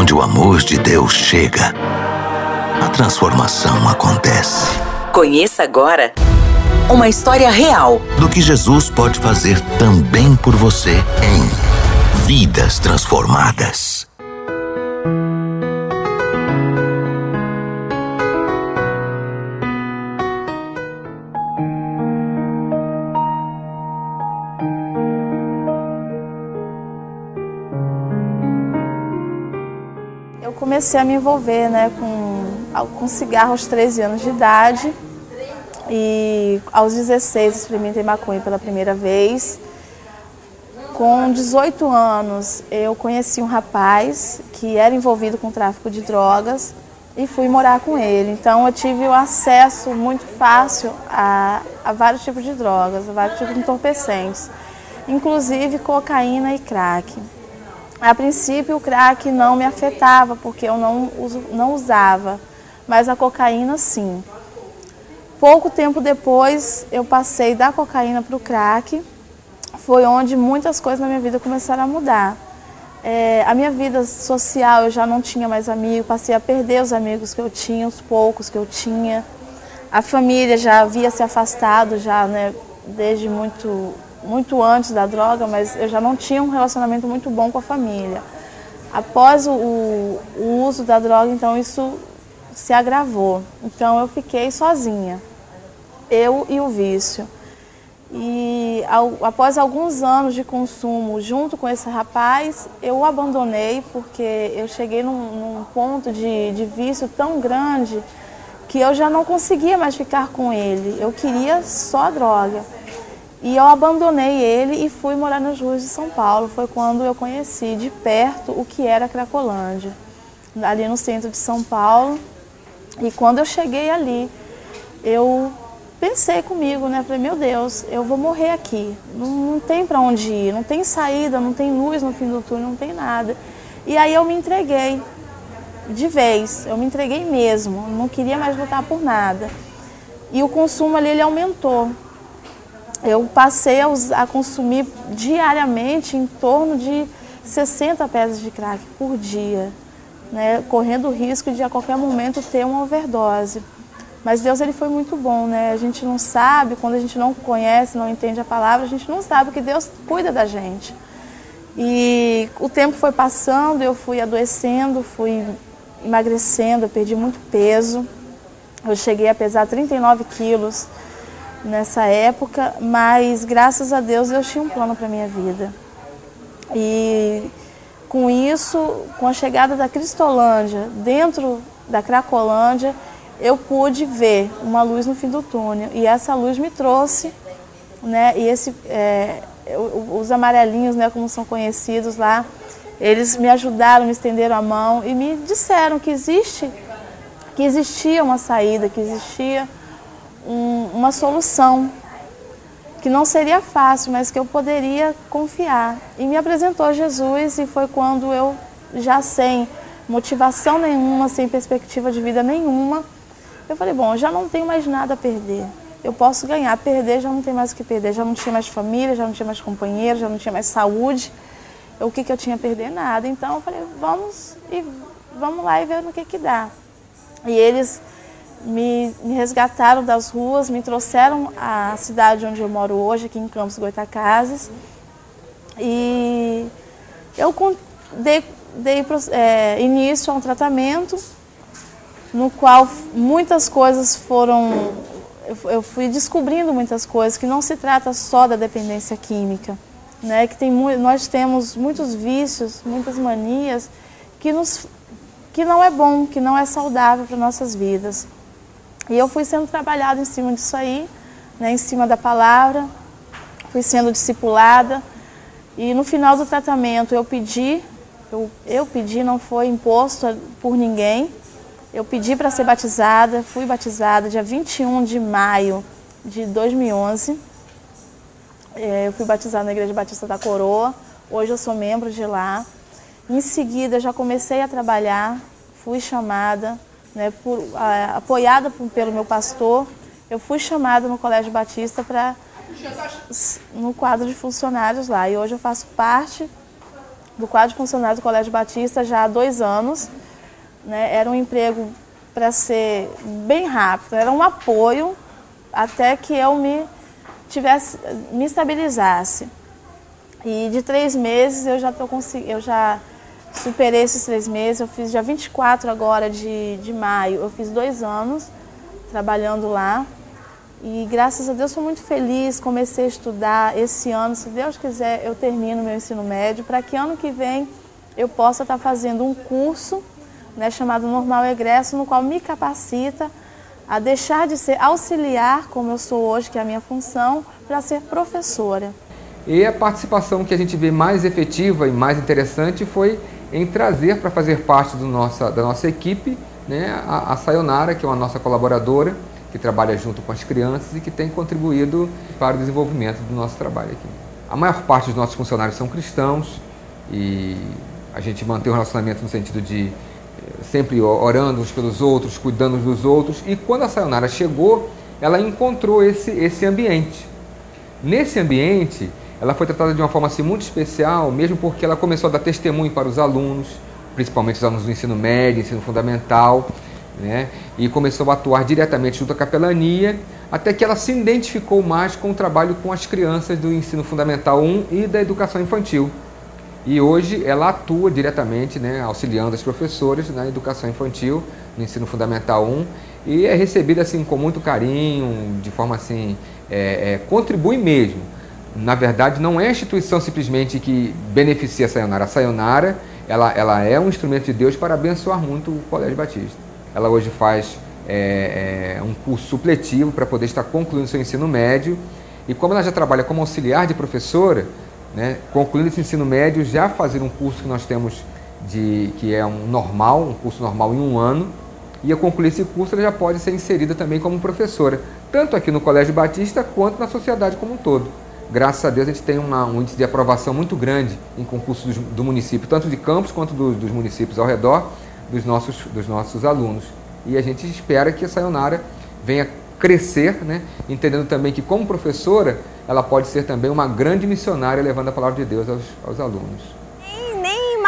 Onde o amor de Deus chega, a transformação acontece. Conheça agora uma história real do que Jesus pode fazer também por você em Vidas Transformadas. Comecei a me envolver né, com, com cigarro aos 13 anos de idade e aos 16 experimentei maconha pela primeira vez. Com 18 anos eu conheci um rapaz que era envolvido com tráfico de drogas e fui morar com ele. Então eu tive o acesso muito fácil a, a vários tipos de drogas, a vários tipos de entorpecentes, inclusive cocaína e crack. A princípio o crack não me afetava porque eu não, não usava, mas a cocaína sim. Pouco tempo depois eu passei da cocaína para o crack, foi onde muitas coisas na minha vida começaram a mudar. É, a minha vida social eu já não tinha mais amigos, passei a perder os amigos que eu tinha, os poucos que eu tinha. A família já havia se afastado já, né, desde muito muito antes da droga, mas eu já não tinha um relacionamento muito bom com a família. Após o, o, uso da droga, então isso se agravou. Então eu fiquei sozinha, eu e o vício. E ao, após alguns anos de consumo junto com esse rapaz, eu o abandonei porque eu cheguei num, num ponto de, de vício tão grande que eu já não conseguia mais ficar com ele. Eu queria só droga. E eu abandonei ele e fui morar nas ruas de São Paulo. Foi quando eu conheci de perto o que era Cracolândia, ali no centro de São Paulo. E quando eu cheguei ali, eu pensei comigo, né? Falei, meu Deus, eu vou morrer aqui. Não, não tem para onde ir, não tem saída, não tem luz no fim do túnel, não tem nada. E aí eu me entreguei de vez, eu me entreguei mesmo, não queria mais lutar por nada. E o consumo ali ele aumentou eu passei a, usar, a, consumir diariamente em torno de 60 pedras de crack por dia, né, correndo o risco de a qualquer momento ter uma overdose. Mas Deus ele foi muito bom, né? A gente não sabe, quando a gente não conhece, não entende a palavra, a gente não sabe que Deus cuida da gente. E o tempo foi passando, eu fui adoecendo, fui emagrecendo, eu perdi muito peso. Eu cheguei a pesar 39 quilos nessa época, mas graças a Deus Deus tinha um plano para minha vida. E com isso, com a chegada da Cristolândia dentro da Cracolândia, eu pude ver uma luz no fim do túnel e essa luz me trouxe, né? E esse, é, os amarelinhos, né, como são conhecidos lá, eles me ajudaram, me estenderam a mão e me disseram que existe, que existia uma saída, que existia um, uma solução que não seria fácil, mas que eu poderia confiar. E me apresentou Jesus e foi quando eu, já sem motivação nenhuma, sem perspectiva de vida nenhuma, eu falei, bom, já não tenho mais nada a perder. Eu posso ganhar, perder já não tem mais o que perder. Já não tinha mais família, já não tinha mais companheiro, já não tinha mais saúde. O que, que eu tinha a perder? Nada. Então eu falei, vamos e vamos lá e ver no que que dá. E eles me, me, resgataram das ruas, me trouxeram à cidade onde eu moro hoje, aqui em Campos Goitacazes. E eu dei, dei é, início a um tratamento no qual muitas coisas foram. Eu fui descobrindo muitas coisas, que não se trata só da dependência química, né? que tem, nós temos muitos vícios, muitas manias que, nos, que não é bom, que não é saudável para nossas vidas. E eu fui sendo trabalhado em cima disso aí, né, em cima da palavra, fui sendo discipulada. E no final do tratamento eu pedi, eu, eu pedi, não foi imposto por ninguém, eu pedi para ser batizada, fui batizada dia 21 de maio de 2011. É, eu fui batizada na Igreja Batista da Coroa, hoje eu sou membro de lá. Em seguida já comecei a trabalhar, fui chamada, né, por, a, apoiada por, pelo meu pastor, eu fui chamada no Colégio Batista para no quadro de funcionários lá. E hoje eu faço parte do quadro funcionário do Colégio Batista já há dois anos. Né? Era um emprego para ser bem rápido, era um apoio até que eu me tivesse, me estabilizasse. E de três meses eu já tô eu já superei esses três meses, eu fiz dia 24 agora de, de maio, eu fiz dois anos trabalhando lá. E graças a Deus sou muito feliz, comecei a estudar esse ano, se Deus quiser eu termino meu ensino médio, para que ano que vem eu possa estar fazendo um curso né, chamado Normal Egresso, no qual me capacita a deixar de ser auxiliar, como eu sou hoje, que é a minha função, para ser professora. E a participação que a gente vê mais efetiva e mais interessante foi em trazer para fazer parte nossa, da nossa equipe né, a, a Sayonara, que é uma nossa colaboradora, que trabalha junto com as crianças e que tem contribuído para o desenvolvimento do nosso trabalho aqui. A maior parte dos nossos funcionários são cristãos e a gente mantém um relacionamento no sentido de eh, sempre orando uns pelos outros, cuidando uns dos outros. E quando a Sayonara chegou, ela encontrou esse, esse ambiente. Nesse ambiente, ela foi tratada de uma forma assim, muito especial, mesmo porque ela começou a dar testemunho para os alunos, principalmente os alunos do ensino médio, ensino fundamental, né? e começou a atuar diretamente junto à capelania, até que ela se identificou mais com o trabalho com as crianças do ensino fundamental 1 e da educação infantil. E hoje ela atua diretamente, né, auxiliando as professoras na educação infantil, no ensino fundamental 1, e é recebida assim com muito carinho, de forma assim, é, é, contribui mesmo na verdade, não é a instituição simplesmente que beneficia a Sayonara. A Sayonara ela, ela é um instrumento de Deus para abençoar muito o Colégio Batista. Ela hoje faz é, é, um curso supletivo para poder estar concluindo seu ensino médio. E como ela já trabalha como auxiliar de professora, né, concluindo esse ensino médio, já fazer um curso que nós temos de que é um normal, um curso normal em um ano, e a concluir esse curso ela já pode ser inserida também como professora, tanto aqui no Colégio Batista quanto na sociedade como um todo graças a Deus, a gente tem uma, um índice de aprovação muito grande em concursos do, do município, tanto de campos quanto do, dos municípios ao redor dos nossos, dos nossos alunos. E a gente espera que a Sayonara venha crescer, né? entendendo também que, como professora, ela pode ser também uma grande missionária levando a palavra de Deus aos, aos alunos.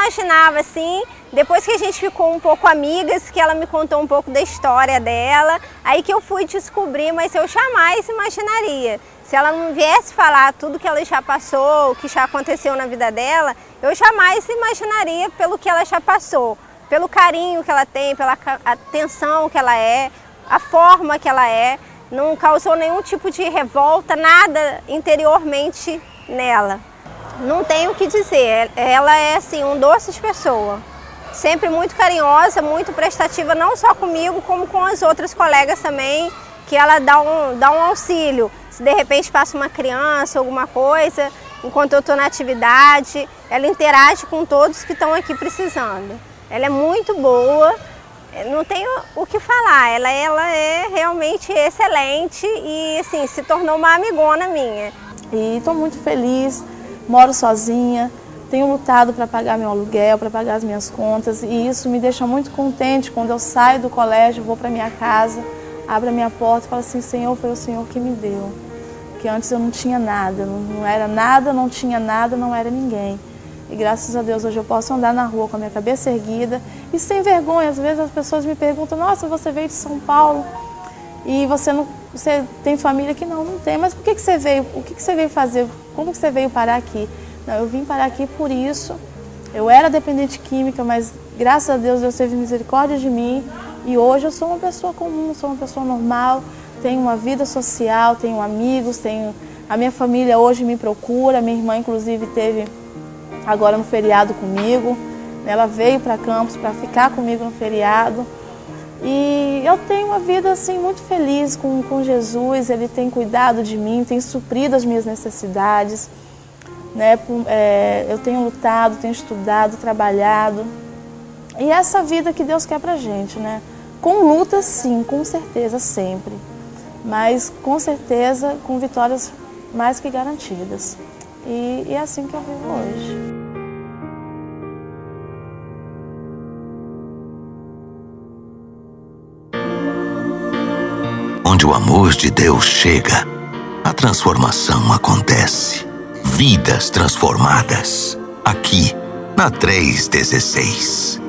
Imaginava assim, depois que a gente ficou um pouco amigas, que ela me contou um pouco da história dela, aí que eu fui descobrir, mas eu jamais imaginaria se ela não viesse falar tudo que ela já passou, o que já aconteceu na vida dela, eu jamais imaginaria pelo que ela já passou, pelo carinho que ela tem, pela atenção que ela é, a forma que ela é, não causou nenhum tipo de revolta, nada interiormente nela. Não tenho o que dizer, ela é assim um doce de pessoa. Sempre muito carinhosa, muito prestativa, não só comigo, como com as outras colegas também, que ela dá um, dá um auxílio se de repente passa uma criança, alguma coisa, enquanto eu estou na atividade, ela interage com todos que estão aqui precisando. Ela é muito boa, não tenho o que falar, ela, ela é realmente excelente e assim, se tornou uma amigona minha. E estou muito feliz, moro sozinha, tenho lutado para pagar meu aluguel, para pagar as minhas contas e isso me deixa muito contente quando eu saio do colégio, vou para minha casa abre a minha porta e fala assim, Senhor, foi o Senhor que me deu. Que antes eu não tinha nada, não, não era nada, não tinha nada, não era ninguém. E graças a Deus hoje eu posso andar na rua com a minha cabeça erguida e sem vergonha. Às vezes as pessoas me perguntam, nossa, você veio de São Paulo e você não você tem família que não, não tem. Mas por que, que você veio? O que, que você veio fazer? Como que você veio parar aqui? Não, eu vim parar aqui por isso. Eu era dependente química, mas graças a Deus Deus teve misericórdia de mim e hoje eu sou uma pessoa comum, sou uma pessoa normal, tenho uma vida social, tenho amigos, tenho a minha família hoje me procura, minha irmã inclusive teve agora no feriado comigo, ela veio para Campos para ficar comigo no feriado. E eu tenho uma vida assim muito feliz com, com Jesus, ele tem cuidado de mim, tem suprido as minhas necessidades. Né? É, eu tenho lutado, tenho estudado, trabalhado. E essa vida que Deus quer pra gente, né? Com lutas, sim, com certeza, sempre. Mas com certeza com vitórias mais que garantidas. E, e é assim que eu vivo hoje. Onde o amor de Deus chega, a transformação acontece. Vidas transformadas. Aqui na 316.